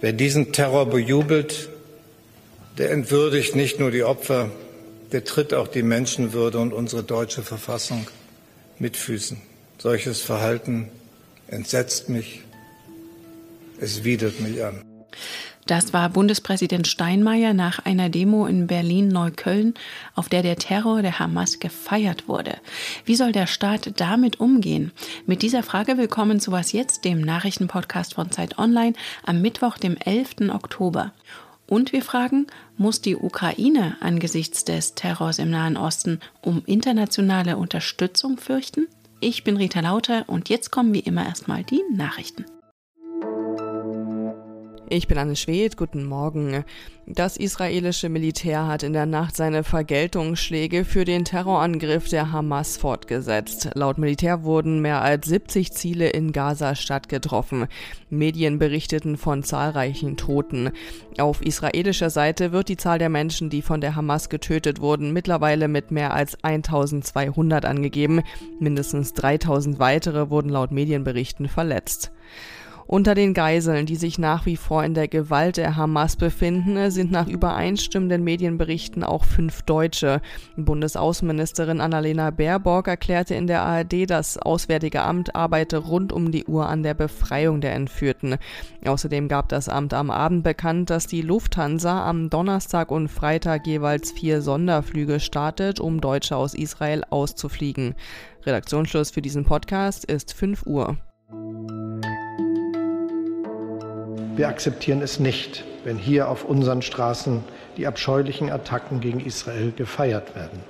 Wer diesen Terror bejubelt, der entwürdigt nicht nur die Opfer, der tritt auch die Menschenwürde und unsere deutsche Verfassung mit Füßen. Solches Verhalten entsetzt mich, es widert mich an. Das war Bundespräsident Steinmeier nach einer Demo in Berlin-Neukölln, auf der der Terror der Hamas gefeiert wurde. Wie soll der Staat damit umgehen? Mit dieser Frage willkommen zu Was jetzt, dem Nachrichtenpodcast von Zeit Online am Mittwoch, dem 11. Oktober. Und wir fragen, muss die Ukraine angesichts des Terrors im Nahen Osten um internationale Unterstützung fürchten? Ich bin Rita Lauter und jetzt kommen wie immer erstmal die Nachrichten. Ich bin Anne Schwed, guten Morgen. Das israelische Militär hat in der Nacht seine Vergeltungsschläge für den Terrorangriff der Hamas fortgesetzt. Laut Militär wurden mehr als 70 Ziele in Gaza-Stadt getroffen. Medien berichteten von zahlreichen Toten. Auf israelischer Seite wird die Zahl der Menschen, die von der Hamas getötet wurden, mittlerweile mit mehr als 1200 angegeben. Mindestens 3000 weitere wurden laut Medienberichten verletzt. Unter den Geiseln, die sich nach wie vor in der Gewalt der Hamas befinden, sind nach übereinstimmenden Medienberichten auch fünf Deutsche. Bundesaußenministerin Annalena Baerbock erklärte in der ARD, das Auswärtige Amt arbeite rund um die Uhr an der Befreiung der Entführten. Außerdem gab das Amt am Abend bekannt, dass die Lufthansa am Donnerstag und Freitag jeweils vier Sonderflüge startet, um Deutsche aus Israel auszufliegen. Redaktionsschluss für diesen Podcast ist 5 Uhr. Wir akzeptieren es nicht, wenn hier auf unseren Straßen die abscheulichen Attacken gegen Israel gefeiert werden.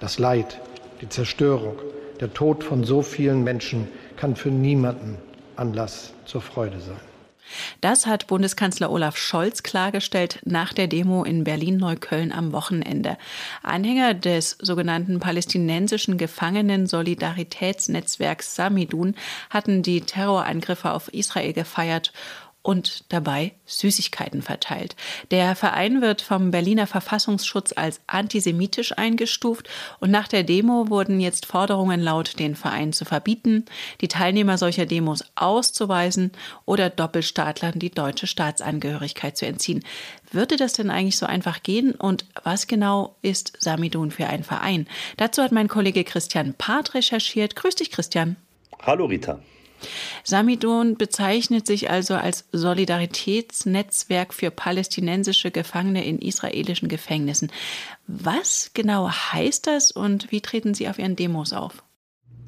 Das Leid, die Zerstörung, der Tod von so vielen Menschen kann für niemanden Anlass zur Freude sein. Das hat Bundeskanzler Olaf Scholz klargestellt nach der Demo in Berlin-Neukölln am Wochenende. Anhänger des sogenannten palästinensischen Gefangenen-Solidaritätsnetzwerks Samidun hatten die Terrorangriffe auf Israel gefeiert und dabei Süßigkeiten verteilt. Der Verein wird vom Berliner Verfassungsschutz als antisemitisch eingestuft und nach der Demo wurden jetzt Forderungen laut, den Verein zu verbieten, die Teilnehmer solcher Demos auszuweisen oder Doppelstaatlern die deutsche Staatsangehörigkeit zu entziehen. Würde das denn eigentlich so einfach gehen und was genau ist Samidun für ein Verein? Dazu hat mein Kollege Christian Part recherchiert. Grüß dich, Christian. Hallo, Rita. Samidon bezeichnet sich also als Solidaritätsnetzwerk für palästinensische Gefangene in israelischen Gefängnissen. Was genau heißt das und wie treten Sie auf Ihren Demos auf?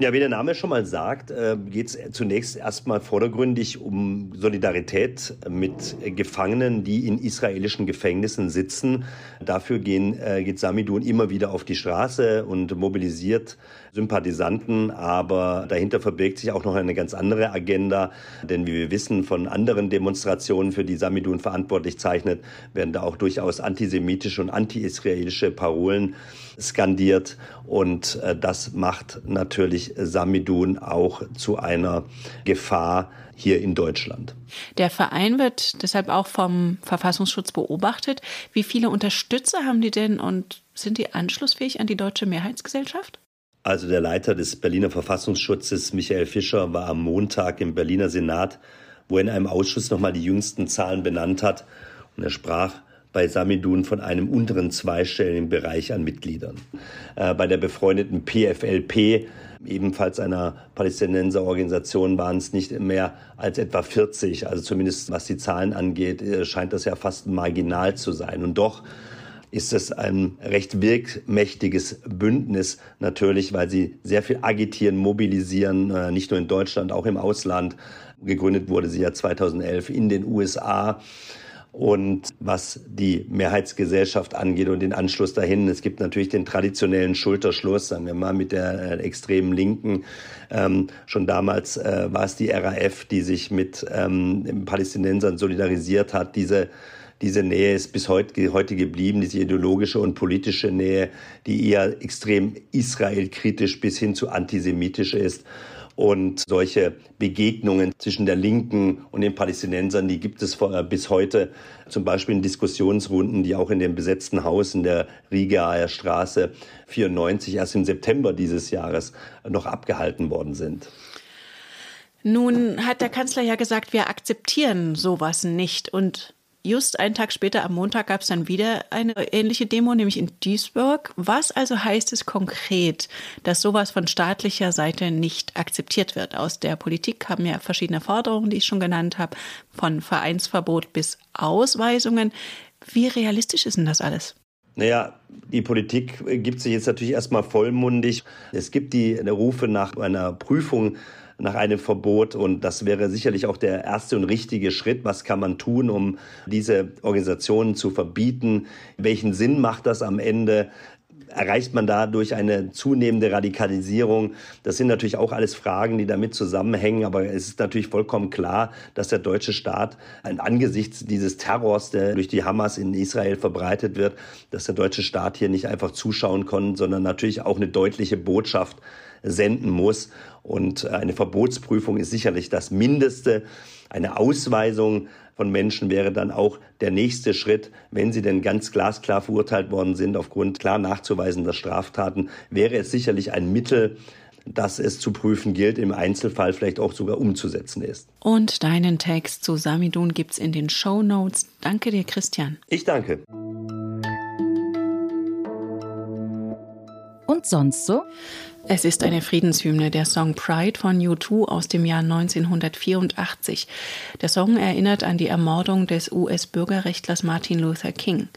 Ja, wie der Name schon mal sagt, äh, geht es zunächst erstmal vordergründig um Solidarität mit Gefangenen, die in israelischen Gefängnissen sitzen. Dafür gehen, äh, geht Samidun immer wieder auf die Straße und mobilisiert Sympathisanten, aber dahinter verbirgt sich auch noch eine ganz andere Agenda, denn wie wir wissen von anderen Demonstrationen, für die Samidun verantwortlich zeichnet, werden da auch durchaus antisemitische und anti-israelische Parolen skandiert. Und äh, das macht natürlich Samidun auch zu einer Gefahr hier in Deutschland. Der Verein wird deshalb auch vom Verfassungsschutz beobachtet. Wie viele Unterstützer haben die denn und sind die anschlussfähig an die deutsche Mehrheitsgesellschaft? Also der Leiter des Berliner Verfassungsschutzes, Michael Fischer, war am Montag im Berliner Senat, wo er in einem Ausschuss nochmal die jüngsten Zahlen benannt hat. Und er sprach bei Samidun von einem unteren zweistelligen Bereich an Mitgliedern. Äh, bei der befreundeten PFLP, ebenfalls einer Palästinenserorganisation, waren es nicht mehr als etwa 40. Also zumindest was die Zahlen angeht, äh, scheint das ja fast marginal zu sein. Und doch ist es ein recht wirkmächtiges Bündnis natürlich, weil sie sehr viel agitieren, mobilisieren, äh, nicht nur in Deutschland, auch im Ausland. Gegründet wurde sie ja 2011 in den USA. Und was die Mehrheitsgesellschaft angeht und den Anschluss dahin, es gibt natürlich den traditionellen Schulterschluss, sagen wir mal, mit der äh, extremen Linken. Ähm, schon damals äh, war es die RAF, die sich mit ähm, Palästinensern solidarisiert hat. Diese diese Nähe ist bis heute, heute geblieben, diese ideologische und politische Nähe, die eher extrem israelkritisch bis hin zu antisemitisch ist. Und solche Begegnungen zwischen der Linken und den Palästinensern, die gibt es bis heute, zum Beispiel in Diskussionsrunden, die auch in dem besetzten Haus in der Rigaer Straße 94 erst im September dieses Jahres noch abgehalten worden sind. Nun hat der Kanzler ja gesagt, wir akzeptieren sowas nicht. Und just einen Tag später, am Montag, gab es dann wieder eine ähnliche Demo, nämlich in Duisburg. Was also heißt es konkret, dass sowas von staatlicher Seite nicht akzeptiert wird? Aus der Politik haben ja verschiedene Forderungen, die ich schon genannt habe, von Vereinsverbot bis Ausweisungen. Wie realistisch ist denn das alles? Naja, die Politik gibt sich jetzt natürlich erstmal vollmundig. Es gibt die Rufe nach einer Prüfung nach einem Verbot. Und das wäre sicherlich auch der erste und richtige Schritt. Was kann man tun, um diese Organisationen zu verbieten? Welchen Sinn macht das am Ende? erreicht man dadurch eine zunehmende Radikalisierung? Das sind natürlich auch alles Fragen, die damit zusammenhängen. Aber es ist natürlich vollkommen klar, dass der deutsche Staat angesichts dieses Terrors, der durch die Hamas in Israel verbreitet wird, dass der deutsche Staat hier nicht einfach zuschauen konnte, sondern natürlich auch eine deutliche Botschaft senden muss. Und eine Verbotsprüfung ist sicherlich das Mindeste. Eine Ausweisung von Menschen wäre dann auch der nächste Schritt, wenn sie denn ganz glasklar verurteilt worden sind aufgrund klar nachzuweisender Straftaten, wäre es sicherlich ein Mittel, das es zu prüfen gilt, im Einzelfall vielleicht auch sogar umzusetzen ist. Und deinen Text zu Samidun gibt's in den Show Notes. Danke dir, Christian. Ich danke. Und sonst so? Es ist eine Friedenshymne, der Song Pride von U2 aus dem Jahr 1984. Der Song erinnert an die Ermordung des US-Bürgerrechtlers Martin Luther King.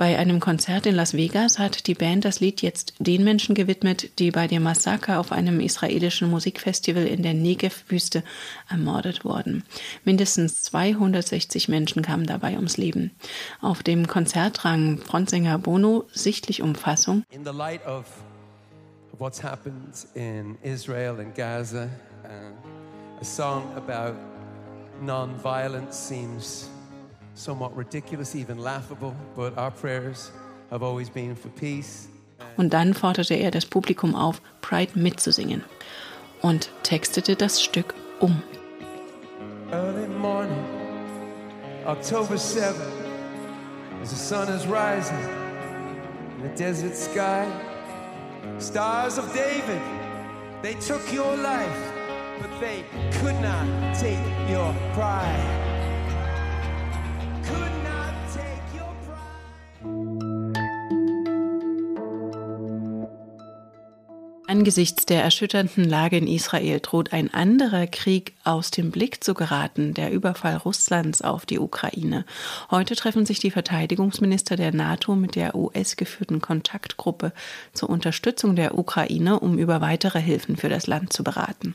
Bei einem Konzert in Las Vegas hat die Band das Lied jetzt den Menschen gewidmet, die bei dem Massaker auf einem israelischen Musikfestival in der Negev-Wüste ermordet wurden. Mindestens 260 Menschen kamen dabei ums Leben. Auf dem Konzert rang Frontsänger Bono sichtlich um Fassung. In the light of what's happened in Israel and Gaza. Uh, a song about non-violence seems somewhat ridiculous, even laughable, but our prayers have always been for peace. Und dann forderte er das Publikum auf, Pride mitzusingen und textete das Stück um. Early morning, October 7th, as the sun is rising in the desert sky. Stars of David, they took your life, but they could not take your pride. Angesichts der erschütternden Lage in Israel droht ein anderer Krieg aus dem Blick zu geraten, der Überfall Russlands auf die Ukraine. Heute treffen sich die Verteidigungsminister der NATO mit der US-geführten Kontaktgruppe zur Unterstützung der Ukraine, um über weitere Hilfen für das Land zu beraten.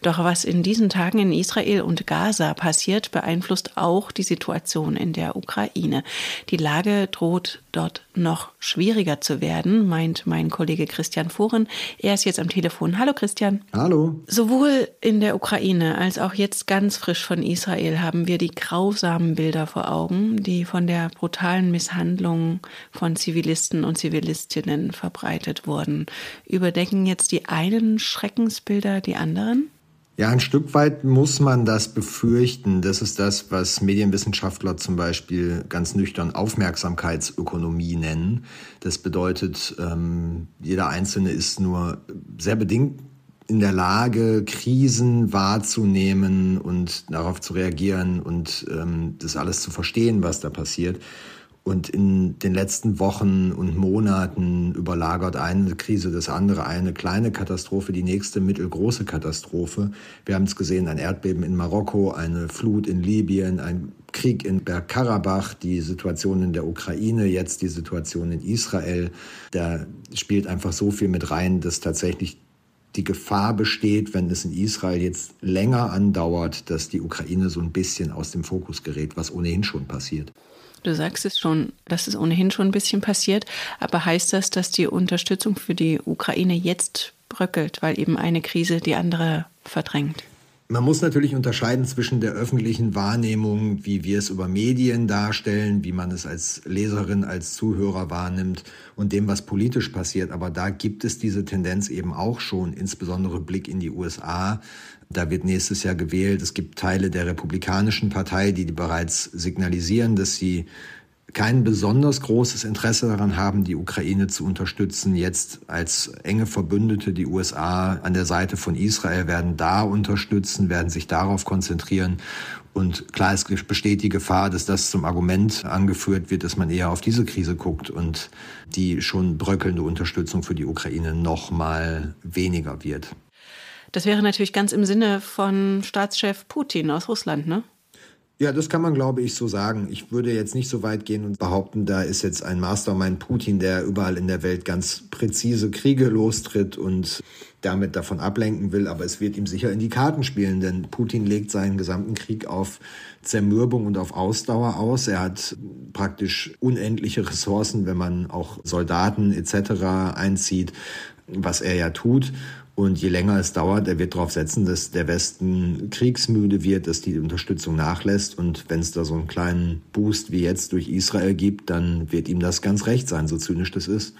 Doch was in diesen Tagen in Israel und Gaza passiert, beeinflusst auch die Situation in der Ukraine. Die Lage droht dort noch schwieriger zu werden, meint mein Kollege Christian Foren. Er ist jetzt am Telefon. Hallo Christian. Hallo. Sowohl in der Ukraine als auch jetzt ganz frisch von Israel haben wir die grausamen Bilder vor Augen, die von der brutalen Misshandlung von Zivilisten und Zivilistinnen verbreitet wurden. Überdecken jetzt die einen Schreckensbilder die anderen? Ja, ein Stück weit muss man das befürchten. Das ist das, was Medienwissenschaftler zum Beispiel ganz nüchtern Aufmerksamkeitsökonomie nennen. Das bedeutet, ähm, jeder Einzelne ist nur sehr bedingt in der Lage, Krisen wahrzunehmen und darauf zu reagieren und ähm, das alles zu verstehen, was da passiert. Und in den letzten Wochen und Monaten überlagert eine Krise das andere, eine kleine Katastrophe, die nächste mittelgroße Katastrophe. Wir haben es gesehen, ein Erdbeben in Marokko, eine Flut in Libyen, ein Krieg in Bergkarabach, die Situation in der Ukraine, jetzt die Situation in Israel. Da spielt einfach so viel mit rein, dass tatsächlich die Gefahr besteht, wenn es in Israel jetzt länger andauert, dass die Ukraine so ein bisschen aus dem Fokus gerät, was ohnehin schon passiert. Du sagst es schon, das ist ohnehin schon ein bisschen passiert, aber heißt das, dass die Unterstützung für die Ukraine jetzt bröckelt, weil eben eine Krise die andere verdrängt? Man muss natürlich unterscheiden zwischen der öffentlichen Wahrnehmung, wie wir es über Medien darstellen, wie man es als Leserin, als Zuhörer wahrnimmt und dem, was politisch passiert. Aber da gibt es diese Tendenz eben auch schon, insbesondere Blick in die USA, da wird nächstes Jahr gewählt. Es gibt Teile der Republikanischen Partei, die bereits signalisieren, dass sie kein besonders großes Interesse daran haben, die Ukraine zu unterstützen. Jetzt als enge Verbündete die USA an der Seite von Israel werden da unterstützen, werden sich darauf konzentrieren. Und klar, es besteht die Gefahr, dass das zum Argument angeführt wird, dass man eher auf diese Krise guckt und die schon bröckelnde Unterstützung für die Ukraine noch mal weniger wird. Das wäre natürlich ganz im Sinne von Staatschef Putin aus Russland, ne? Ja, das kann man, glaube ich, so sagen. Ich würde jetzt nicht so weit gehen und behaupten, da ist jetzt ein Mastermind Putin, der überall in der Welt ganz präzise Kriege lostritt und damit davon ablenken will. Aber es wird ihm sicher in die Karten spielen, denn Putin legt seinen gesamten Krieg auf Zermürbung und auf Ausdauer aus. Er hat praktisch unendliche Ressourcen, wenn man auch Soldaten etc. einzieht, was er ja tut. Und je länger es dauert, er wird darauf setzen, dass der Westen kriegsmüde wird, dass die Unterstützung nachlässt. Und wenn es da so einen kleinen Boost wie jetzt durch Israel gibt, dann wird ihm das ganz recht sein, so zynisch das ist.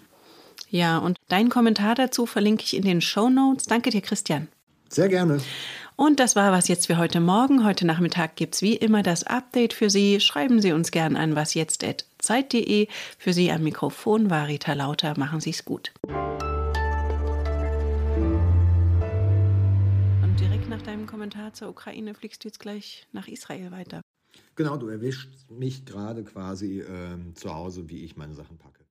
Ja, und deinen Kommentar dazu verlinke ich in den Show Notes. Danke dir, Christian. Sehr gerne. Und das war was jetzt für heute Morgen. Heute Nachmittag gibt es wie immer das Update für Sie. Schreiben Sie uns gern an wasjetzt.zeit.de. Für Sie am Mikrofon war Rita Lauter. Machen Sie es gut. Deinem Kommentar zur Ukraine fliegst du jetzt gleich nach Israel weiter. Genau, du erwischst mich gerade quasi äh, zu Hause, wie ich meine Sachen packe.